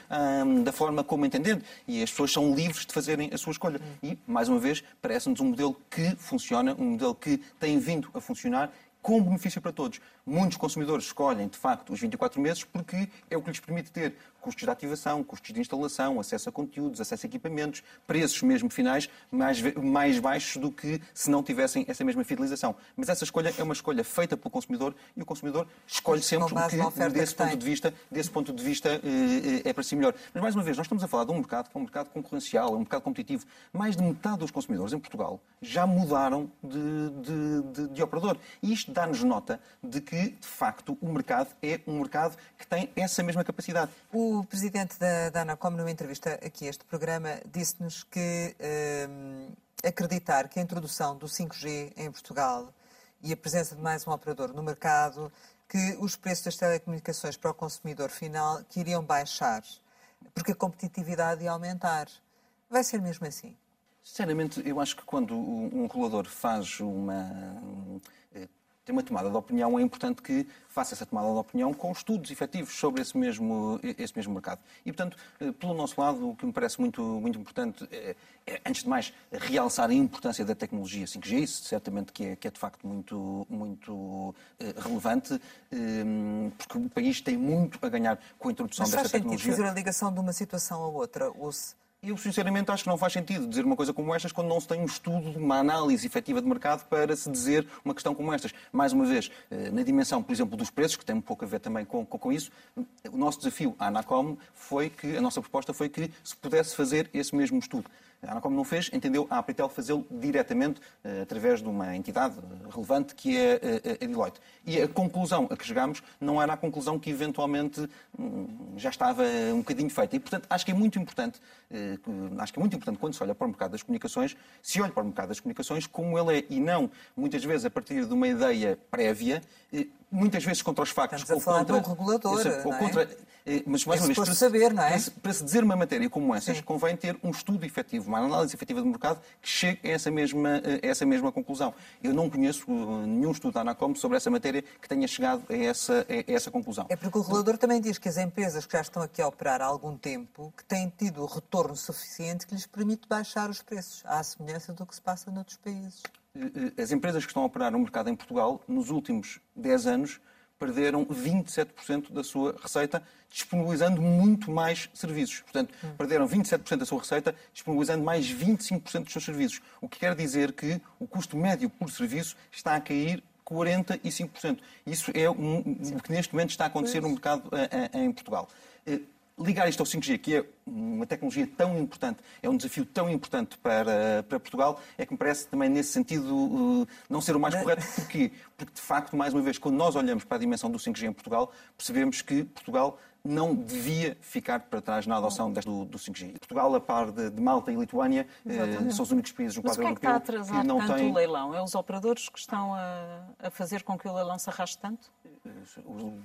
da forma como entender e as pessoas são livres de fazerem a sua escolha. E, mais uma vez, parece-nos um modelo modelo que funciona, um modelo que tem vindo a funcionar com benefício para todos. Muitos consumidores escolhem, de facto, os 24 meses porque é o que lhes permite ter custos de ativação, custos de instalação, acesso a conteúdos, acesso a equipamentos, preços mesmo finais mais, mais baixos do que se não tivessem essa mesma fidelização. Mas essa escolha é uma escolha feita pelo consumidor e o consumidor escolhe sempre o que, desse ponto, de vista, desse ponto de vista, eh, é para si melhor. Mas, mais uma vez, nós estamos a falar de um mercado que é um mercado concorrencial, é um mercado competitivo. Mais de metade dos consumidores em Portugal já mudaram de, de, de, de operador. E isto dá-nos nota de que, de facto, o mercado é um mercado que tem essa mesma capacidade. O presidente da, da Anacom, numa entrevista aqui a este programa, disse-nos que um, acreditar que a introdução do 5G em Portugal e a presença de mais um operador no mercado, que os preços das telecomunicações para o consumidor final que iriam baixar, porque a competitividade ia aumentar. Vai ser mesmo assim? Sinceramente, eu acho que quando um regulador faz uma tem uma tomada de opinião, é importante que faça essa tomada de opinião com estudos efetivos sobre esse mesmo, esse mesmo mercado. E, portanto, eh, pelo nosso lado, o que me parece muito, muito importante é, é, antes de mais, realçar a importância da tecnologia 5G, isso certamente que é, que é de facto muito, muito eh, relevante, eh, porque o país tem muito a ganhar com a introdução Mas desta tecnologia. Mas faz sentido fazer a ligação de uma situação a outra? Ou se eu, sinceramente, acho que não faz sentido dizer uma coisa como estas quando não se tem um estudo, uma análise efetiva de mercado para se dizer uma questão como estas. Mais uma vez, eh, na dimensão, por exemplo, dos preços, que tem um pouco a ver também com, com, com isso, o nosso desafio à Anacom foi que, a nossa proposta foi que se pudesse fazer esse mesmo estudo. A Anacom não fez, entendeu a Apritel fazê-lo diretamente uh, através de uma entidade relevante que é uh, a Deloitte. E a conclusão a que chegámos não era a conclusão que eventualmente um, já estava um bocadinho feita. E, portanto, acho que é muito importante, acho que é muito importante quando se olha para o mercado das comunicações, se olha para o mercado das comunicações como ele é e não, muitas vezes, a partir de uma ideia prévia, muitas vezes contra os factos. Estamos falar contra, de um regulador, ou contra, é? Mas, mais é uma vez, para, saber, não é? para, se, para se dizer uma matéria como essas, Sim. convém ter um estudo efetivo, uma análise efetiva do mercado que chegue a essa mesma, a essa mesma conclusão. Eu não conheço uh, nenhum estudo da Anacom sobre essa matéria que tenha chegado a essa, a essa conclusão. É porque o regulador também diz que as empresas que já estão aqui a operar há algum tempo, que têm tido retorno suficiente que lhes permite baixar os preços, à semelhança do que se passa noutros países. Uh, uh, as empresas que estão a operar no mercado em Portugal, nos últimos 10 anos, perderam 27% da sua receita, disponibilizando muito mais serviços. Portanto, hum. perderam 27% da sua receita, disponibilizando mais 25% dos seus serviços. O que quer dizer que o custo médio por serviço está a cair 45%. Isso é um, o que neste momento está a acontecer no mercado eh, eh, em Portugal. Eh, ligar isto ao 5G, que é uma tecnologia tão importante, é um desafio tão importante para, para Portugal, é que me parece também nesse sentido uh, não ser o mais correto. Porquê? Porque, de facto, mais uma vez, quando nós olhamos para a dimensão do 5G em Portugal, percebemos que Portugal não devia ficar para trás na adoção do, do 5G. Portugal, a par de, de Malta e Lituânia, eh, são os únicos países no Mas quadro o que é que europeu está a atrasar que não tanto têm... o leilão? É os operadores que estão a, a fazer com que o leilão se arraste tanto? Os,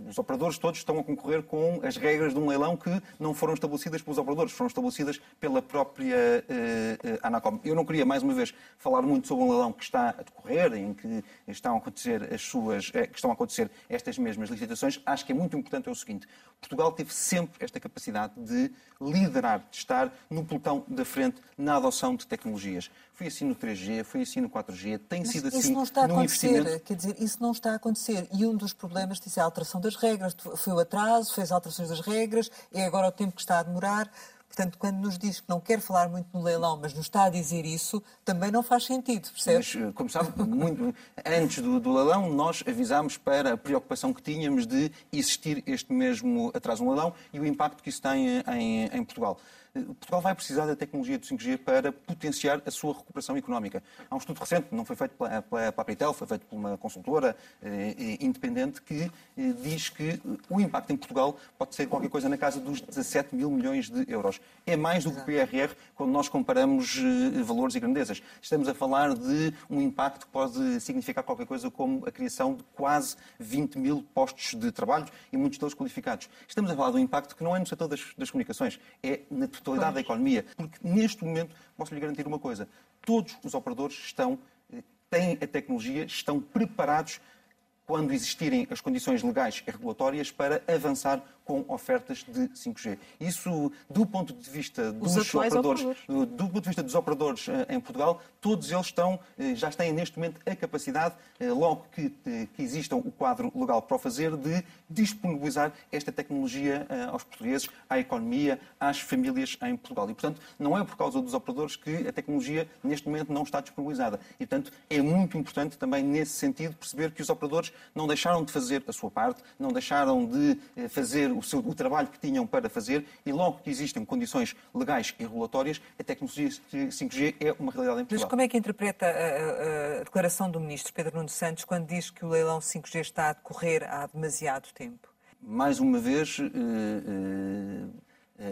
os operadores todos estão a concorrer com as regras de um leilão que não foram estabelecidas pelos operadores, foram estabelecidas pela própria eh, eh, Anacom. Eu não queria, mais uma vez, falar muito sobre um leilão que está a decorrer, em que estão a acontecer as suas, eh, que estão a acontecer estas mesmas licitações. Acho que é muito importante é o seguinte: Portugal teve sempre esta capacidade de liderar, de estar no pelotão da frente na adoção de tecnologias. Foi assim no 3G, foi assim no 4G, tem Mas sido isso assim não está a acontecer, investimento. quer dizer, isso não está a acontecer. E um dos problemas disso é a alteração das regras. Foi o atraso, foi as alterações das regras, é agora o tempo que está a demorar. Portanto, quando nos diz que não quer falar muito no leilão, mas nos está a dizer isso, também não faz sentido, percebe? Mas, eh, como sabe, muito antes do, do leilão, nós avisámos para a preocupação que tínhamos de existir este mesmo atraso no leilão e o impacto que isso tem em, em Portugal. Portugal vai precisar da tecnologia do 5G para potenciar a sua recuperação económica. Há um estudo recente, não foi feito pela, pela, pela Apritel, foi feito por uma consultora eh, eh, independente, que eh, diz que eh, o impacto em Portugal pode ser qualquer coisa na casa dos 17 mil milhões de euros. É mais do que o PRR quando nós comparamos eh, valores e grandezas. Estamos a falar de um impacto que pode significar qualquer coisa como a criação de quase 20 mil postos de trabalho e muitos deles qualificados. Estamos a falar de um impacto que não é no setor das, das comunicações, é na totalidade da economia. Porque neste momento, posso lhe garantir uma coisa: todos os operadores estão, eh, têm a tecnologia, estão preparados quando existirem as condições legais e regulatórias para avançar com ofertas de 5G. Isso, do ponto de vista dos operadores, operadores. do ponto de vista dos operadores eh, em Portugal, todos eles estão, eh, já têm neste momento a capacidade, eh, logo que, eh, que existam o quadro legal para o fazer, de disponibilizar esta tecnologia eh, aos portugueses, à economia, às famílias em Portugal. E, portanto, não é por causa dos operadores que a tecnologia neste momento não está disponibilizada. E, portanto, é muito importante também nesse sentido perceber que os operadores não deixaram de fazer a sua parte, não deixaram de eh, fazer o, seu, o trabalho que tinham para fazer e logo que existem condições legais e regulatórias, a tecnologia 5G é uma realidade em Mas Portugal. como é que interpreta a, a- a declaração do Ministro Pedro Nuno Santos quando diz que o leilão 5G está a decorrer há demasiado tempo? Mais uma vez, eh, eh, eh,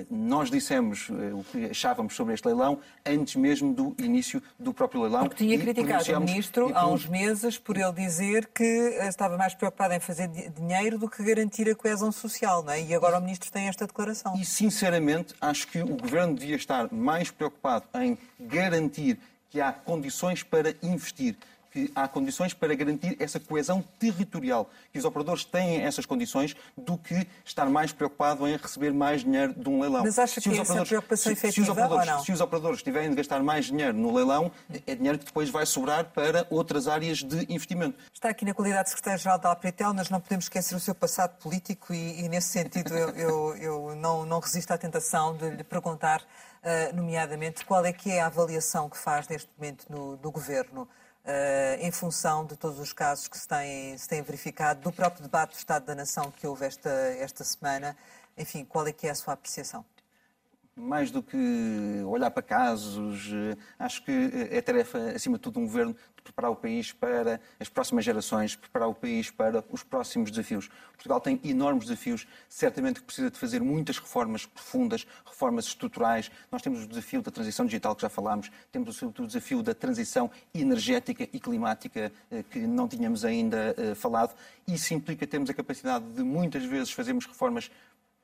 nós dissemos eh, o que achávamos sobre este leilão antes mesmo do início do próprio leilão. Porque tinha criticado o Ministro há uns meses por ele dizer que eh, estava mais preocupado em fazer di- dinheiro do que garantir a coesão social, não é? E agora o Ministro tem esta declaração. E, sinceramente, acho que o Governo devia estar mais preocupado em garantir que há condições para investir, que há condições para garantir essa coesão territorial, que os operadores têm essas condições, do que estar mais preocupado em receber mais dinheiro de um leilão. Mas acha Se que os essa é operadores- preocupação se- se os efetiva operadores- ou não? Se os operadores tiverem de gastar mais dinheiro no leilão, é dinheiro que depois vai sobrar para outras áreas de investimento. Está aqui na qualidade de secretário-geral da Apritel, mas não podemos esquecer o seu passado político e, e, nesse sentido, eu, eu- eu não, não resisto à tentação de lhe perguntar, eh, nomeadamente, qual é que é a avaliação que faz neste momento no, do Governo, eh, em função de todos os casos que se têm, se têm verificado, do próprio debate do Estado da Nação que houve esta, esta semana. Enfim, qual é que é a sua apreciação? Mais do que olhar para casos, eh, acho que é tarefa, acima de tudo, de um governo de preparar o país para as próximas gerações, preparar o país para os próximos desafios. Portugal tem enormes desafios, certamente que precisa de fazer muitas reformas profundas, reformas estruturais. Nós temos o desafio da transição digital, que já falámos, temos o desafio da transição energética e climática, eh, que não tínhamos ainda eh, falado. Isso implica termos a capacidade de, muitas vezes, fazermos reformas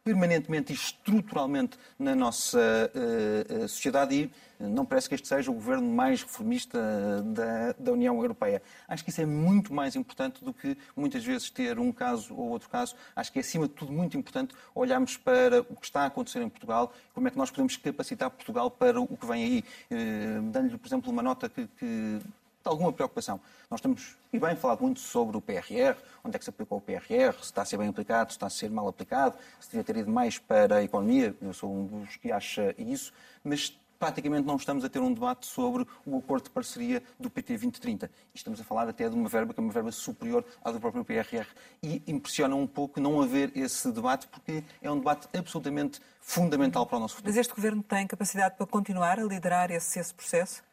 permanentemente e estruturalmente na nossa eh, eh, sociedade e não parece que este seja o governo mais reformista eh, da, da União Europeia. Acho que isso é muito mais importante do que muitas vezes ter um caso ou outro caso. Acho que é, acima de tudo, muito importante olharmos para o que está a acontecer em Portugal, como é que nós podemos capacitar Portugal para o que vem aí. Eh, Dando-lhe, por exemplo, uma nota que- que de alguma preocupação. Nós estamos, e bem, falado muito sobre o PRR, onde é que se aplicou o PRR, se está a ser bem aplicado, se está a ser mal aplicado, se devia ter ido mais para a economia, eu sou um dos que acha isso, mas praticamente não estamos a ter um debate sobre o acordo de parceria do PT 2030. E estamos a falar até de uma verba que é uma verba superior à do próprio PRR. E impressiona um pouco não haver esse debate, porque é um debate absolutamente fundamental para o nosso futuro. Mas este Governo tem capacidade para continuar a liderar esse, esse processo?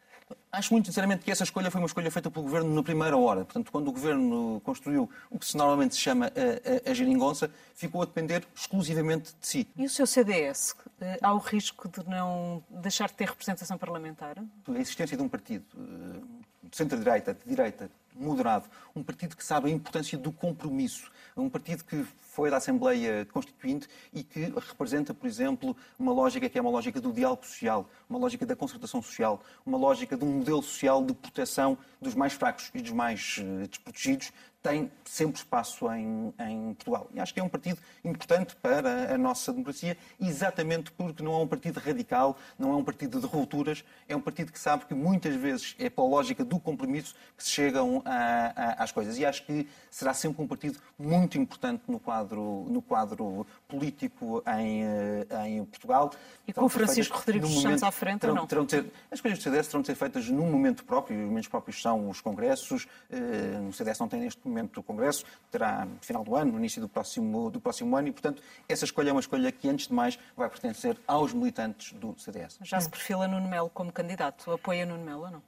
Acho muito sinceramente que essa escolha foi uma escolha feita pelo Governo na primeira hora. Portanto, quando o Governo construiu o que se normalmente se chama a, a, a geringonça, ficou a depender exclusivamente de si. E o seu CDS? Eh, há o risco de não deixar de ter representação parlamentar? A existência de um partido eh, de centro-direita, de direita, moderado, um partido que sabe a importância do compromisso, um partido que foi da Assembleia Constituinte e que representa, por exemplo, uma lógica que é uma lógica do diálogo social, uma lógica da concertação social, uma lógica de um modelo social de proteção dos mais fracos e dos mais uh, desprotegidos, tem sempre espaço em, em, Portugal. E acho que é um partido importante para a nossa democracia, exatamente porque não é um partido radical, não é um partido de rupturas, é um partido que sabe que muitas vezes é pela lógica do compromisso que se chegam a, a, às coisas. E acho que será sempre um partido muito importante no quadro, no quadro político em, eh, em Portugal. E com Francisco Rodrigues dos Santos à frente terão, ou não? Terão as coisas do CDS terão de ser feitas num momento próprio, os momentos próprios são os congressos. Uh, o CDS não tem neste momento o congresso, terá no final do ano, no início do próximo, do próximo ano, e, portanto, essa escolha é uma escolha que, antes de mais, vai pertencer aos militantes do CDS. Já se perfila Nuno Melo como candidato. Apoia Nuno Melo ou não?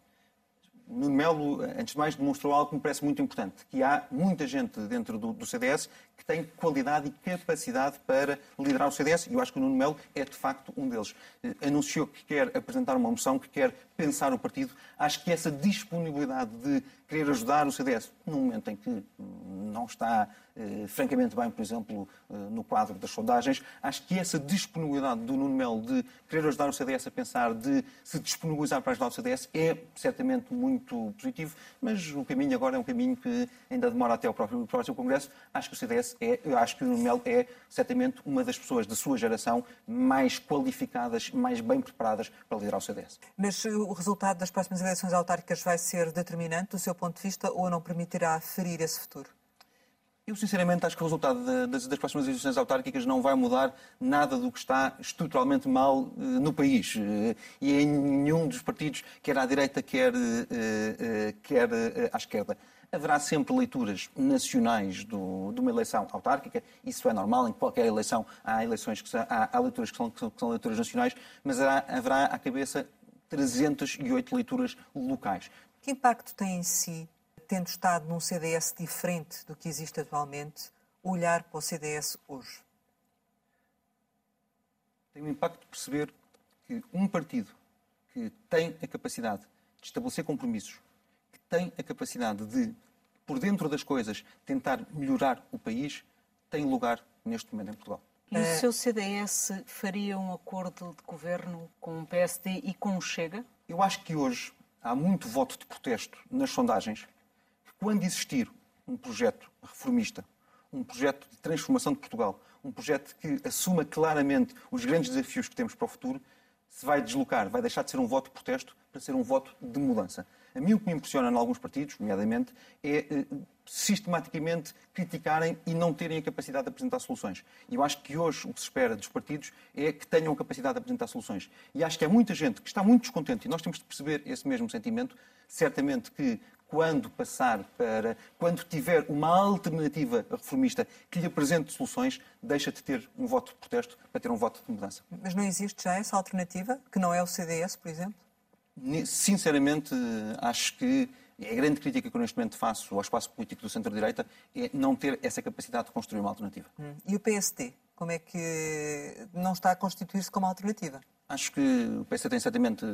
Nuno Melo, antes de mais, demonstrou algo que me parece muito importante, que há muita gente dentro do, do, CDS que tem qualidade e capacidade para liderar o CDS, e eu acho que o Nuno Melo é, de facto, um deles. Eh, anunciou que quer apresentar uma moção, que quer pensar o partido. Acho que essa disponibilidade de querer ajudar o CDS, num momento em que não está eh, francamente bem, por exemplo, eh, no quadro das sondagens, acho que essa disponibilidade do Nuno Melo de querer ajudar o CDS a pensar, de se disponibilizar para ajudar o CDS, é certamente muito positivo, mas o caminho agora é um caminho que ainda demora até ao próximo, próximo Congresso. Acho que o CDS é, eu acho que o Melo é certamente uma das pessoas da sua geração mais qualificadas, mais bem preparadas para liderar o CDS. Mas o resultado das próximas eleições autárquicas vai ser determinante do seu ponto de vista ou não permitirá ferir esse futuro? Eu, sinceramente, acho que o resultado das, próximas eleições autárquicas não vai mudar nada do que está estruturalmente mal uh, no país. Uh, e em nenhum dos partidos, quer à direita, quer, quer à esquerda. Haverá sempre leituras nacionais do, de uma eleição autárquica, isso é normal, em qualquer eleição há, eleições que são, há, há leituras que são, que são, que são leituras nacionais, mas haverá, haverá à cabeça 308 leituras locais. Que impacto tem em si, tendo estado num CDS diferente do que existe atualmente, olhar para o CDS hoje? Tem o impacto de perceber que um partido que tem a capacidade de estabelecer compromissos, tem a capacidade de, por dentro das coisas, tentar melhorar o país, tem lugar neste momento em Portugal. E o seu CDS faria um acordo de governo com o PSD e com o Chega? Eu acho que hoje há muito voto de protesto nas sondagens que, quando existir um projeto reformista, um projeto de transformação de Portugal, um projeto que assuma claramente os grandes desafios que temos para o futuro, se vai deslocar, vai deixar de ser um voto de protesto para ser um voto de mudança. A mim o que me impressiona em alguns partidos, nomeadamente, é eh, sistematicamente criticarem e não terem a capacidade de apresentar soluções. E eu acho que hoje o que se espera dos partidos é que tenham a capacidade de apresentar soluções. E acho que há muita gente que está muito descontente e nós temos de perceber esse mesmo sentimento. Certamente que quando passar para, quando tiver uma alternativa reformista que lhe apresente soluções, deixa de ter um voto de protesto para ter um voto de mudança. Mas não existe já essa alternativa, que não é o CDS, por exemplo? Sinceramente, acho que a grande crítica que eu neste momento faço ao espaço político do centro-direita é não ter essa capacidade de construir uma alternativa. Hum. E o PSD? Como é que não está a constituir-se como alternativa? Acho que o PSD tem certamente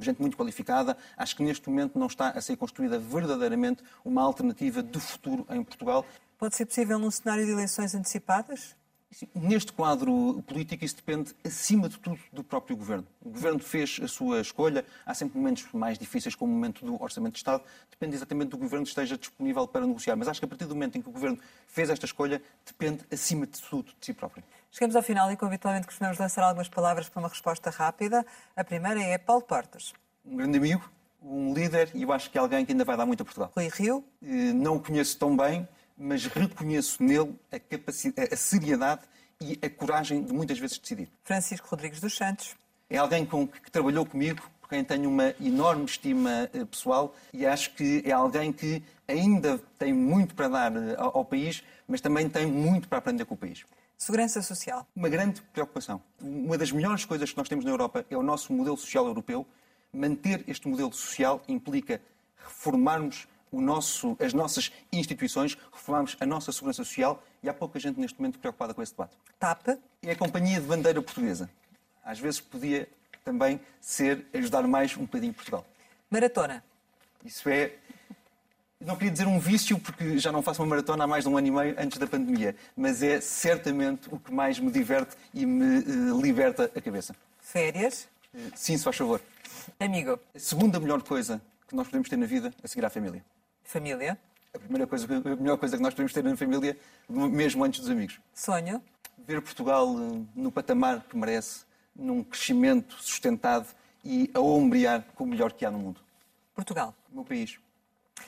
gente muito qualificada. Acho que neste momento não está a ser construída verdadeiramente uma alternativa de futuro em Portugal. Pode ser possível num cenário de eleições antecipadas? Neste quadro político, isso depende, acima de tudo, do próprio Governo. O Governo fez a sua escolha. Há sempre momentos mais difíceis, como o momento do Orçamento de Estado. Depende exatamente do Governo que esteja disponível para negociar. Mas acho que a partir do momento em que o Governo fez esta escolha, depende, acima de tudo, de si próprio. Chegamos ao final e, como habitualmente, costumamos lançar algumas palavras para uma resposta rápida. A primeira é Paulo Portas. Um grande amigo, um líder e eu acho que é alguém que ainda vai dar muito a Portugal. Rui Rio. Eh, não o conheço tão bem mas reconheço nele a, capacidade, a seriedade e a coragem de muitas vezes decidir. Francisco Rodrigues dos Santos. É alguém com, que trabalhou comigo, por quem tenho uma enorme estima eh, pessoal e acho que é alguém que ainda tem muito para dar eh, ao, ao país, mas também tem muito para aprender com o país. Segurança social. Uma grande preocupação. Uma das melhores coisas que nós temos na Europa é o nosso modelo social europeu, Manter este modelo social implica reformarmos nosso, as nossas instituições, reformarmos a nossa segurança social e há pouca gente neste momento preocupada com esse debate. TAP? É a companhia de bandeira portuguesa. Às vezes podia também ser ajudar mais um bocadinho Portugal. Maratona? Isso é não queria dizer um vício, porque já não faço uma maratona há mais de um ano e meio antes da pandemia, mas é certamente o que mais me diverte e me uh, liberta a cabeça. Férias? Uh, sim, se faz favor. Amigo? A segunda melhor coisa que nós podemos ter na vida a seguir à família. Família? A primeira coisa, a melhor coisa que nós podemos ter na família, mesmo antes dos amigos. Sonho? Ver Portugal uh, no patamar que merece, num crescimento sustentado e a ombrear com o melhor que há no mundo. Portugal? O meu país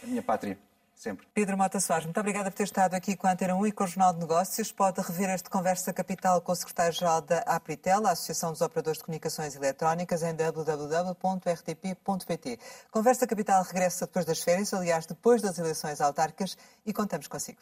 a minha pátria. Sempre. Pedro Mota Soares, muito obrigada por ter estado aqui com a Antena 1 e com o Jornal de Negócios. Pode rever este Conversa Capital com o secretário-geral da Apritel, a Associação dos Operadores de Comunicações Eletrónicas, em www.rtp.pt. Conversa Capital regressa depois das férias, aliás, depois das eleições autárquicas, e contamos consigo.